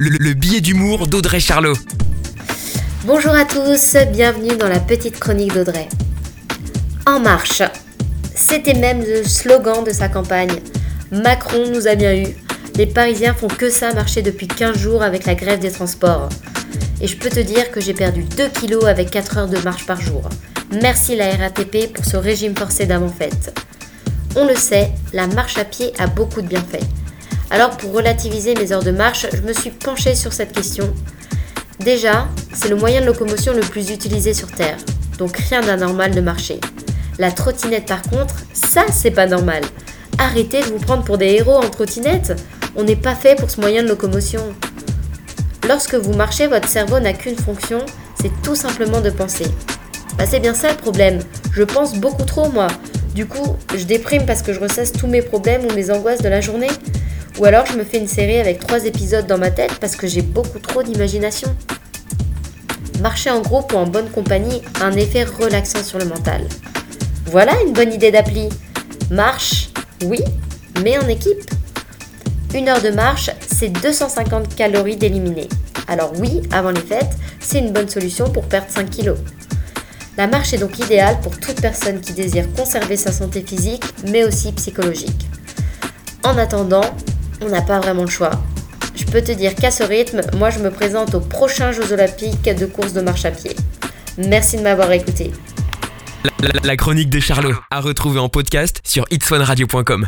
le, le billet d'humour d'Audrey Charlot. Bonjour à tous, bienvenue dans la petite chronique d'Audrey. En marche, c'était même le slogan de sa campagne. Macron nous a bien eu. Les Parisiens font que ça marcher depuis 15 jours avec la grève des transports. Et je peux te dire que j'ai perdu 2 kilos avec 4 heures de marche par jour. Merci la RATP pour ce régime forcé d'avant-fête. On le sait, la marche à pied a beaucoup de bienfaits. Alors pour relativiser mes heures de marche, je me suis penchée sur cette question. Déjà, c'est le moyen de locomotion le plus utilisé sur Terre, donc rien d'anormal de marcher. La trottinette par contre, ça c'est pas normal. Arrêtez de vous prendre pour des héros en trottinette. On n'est pas fait pour ce moyen de locomotion. Lorsque vous marchez, votre cerveau n'a qu'une fonction, c'est tout simplement de penser. Bah c'est bien ça le problème. Je pense beaucoup trop moi. Du coup, je déprime parce que je ressasse tous mes problèmes ou mes angoisses de la journée. Ou alors je me fais une série avec trois épisodes dans ma tête parce que j'ai beaucoup trop d'imagination. Marcher en groupe ou en bonne compagnie a un effet relaxant sur le mental. Voilà une bonne idée d'appli. Marche, oui, mais en équipe. Une heure de marche, c'est 250 calories d'éliminer. Alors oui, avant les fêtes, c'est une bonne solution pour perdre 5 kilos. La marche est donc idéale pour toute personne qui désire conserver sa santé physique, mais aussi psychologique. En attendant, on n'a pas vraiment le choix. Je peux te dire qu'à ce rythme, moi je me présente aux prochains Jeux Olympiques de course de marche à pied. Merci de m'avoir écouté. La, chronique de Charlot, à retrouver en podcast sur itswanradio.com.